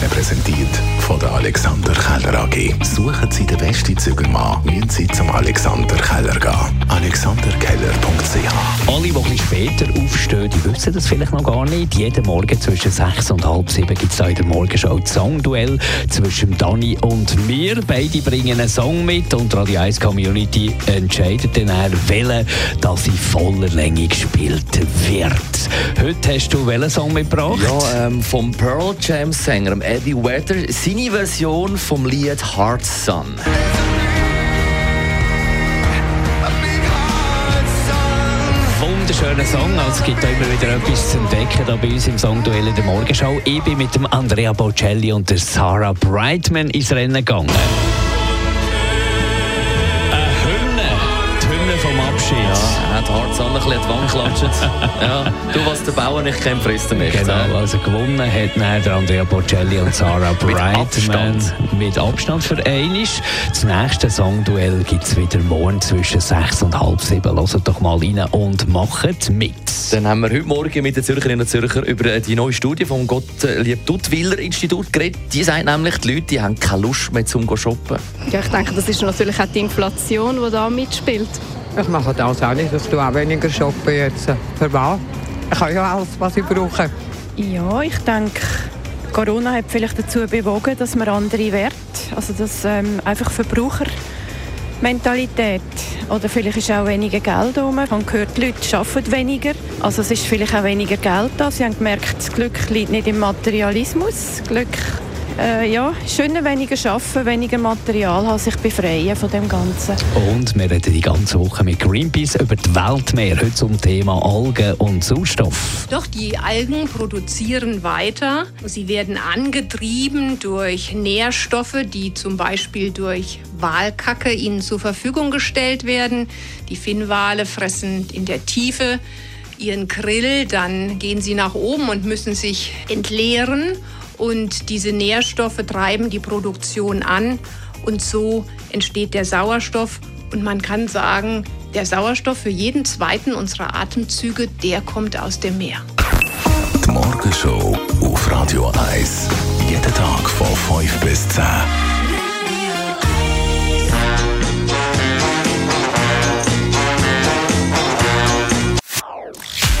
Ihnen präsentiert von der Alexander Keller AG. Suchen Sie den besten Zügelmann, müssen Sie zum Alexander Keller gehen. alexanderkeller.ch Alle, die etwas später aufstehen, die wissen das vielleicht noch gar nicht. Jeden Morgen zwischen sechs und halb sieben gibt es da in der Morgenshow das Songduell zwischen Dani und mir. Beide bringen einen Song mit und die Radio 1 Community entscheidet dann, welchen, dass sie voller Länge gespielt wird. Heute hast du welchen Song mitgebracht? Ja, ähm, vom Pearl Jam Sänger Eddie Vedder, seine Version vom Lied Hard Sun. Wunderschöner Song. Also es gibt immer wieder etwas zu entdecken da bei uns im Songduell in der Morgenschau. Ich bin mit dem Andrea Bocelli und der Sarah Brightman ins Rennen gegangen. Abschied. Ja, er hat ein bisschen an die Wand geklatscht. ja, du, was der Bauer nicht kennt, frisst er nicht. Genau, also gewonnen hat dann der Andrea Bocelli und Sarah Brightman. Abstand. Mit Abstand für einisch. Das nächste Songduell gibt es wieder morgen zwischen sechs und halb sieben. Hört doch mal rein und macht mit. Dann haben wir heute Morgen mit den Zürcherinnen und Zürcher über die neue Studie vom Gottlieb Duttwiller Institut geredet. Die sagt nämlich, die Leute die haben keine Lust mehr zum shoppen. Ja, ich denke, das ist natürlich auch die Inflation, die da mitspielt. Ich mache das auch nicht. Ich tue auch weniger shoppen jetzt. Für was? Ich habe ja alles, was ich brauche. Ja, ich denke, Corona hat vielleicht dazu bewogen, dass man andere Werte, also das ähm, einfach Verbrauchermentalität oder vielleicht ist auch weniger Geld rum. Man hat gehört, die Leute arbeiten weniger, also es ist vielleicht auch weniger Geld da. Sie haben gemerkt, das Glück liegt nicht im Materialismus. Glück äh, ja, schöner weniger arbeiten, weniger Material haben, sich befreien von dem Ganzen. Und wir reden die ganze Woche mit Greenpeace über die Weltmeer. Heute zum Thema Algen und Sauerstoff. Doch die Algen produzieren weiter. Sie werden angetrieben durch Nährstoffe, die zum Beispiel durch Walkacke ihnen zur Verfügung gestellt werden. Die Finnwale fressen in der Tiefe ihren Krill, dann gehen sie nach oben und müssen sich entleeren. Und diese Nährstoffe treiben die Produktion an und so entsteht der Sauerstoff. Und man kann sagen, der Sauerstoff für jeden zweiten unserer Atemzüge, der kommt aus dem Meer. Die Morgenshow auf Radio 1. Jeden Tag von 5 bis 10.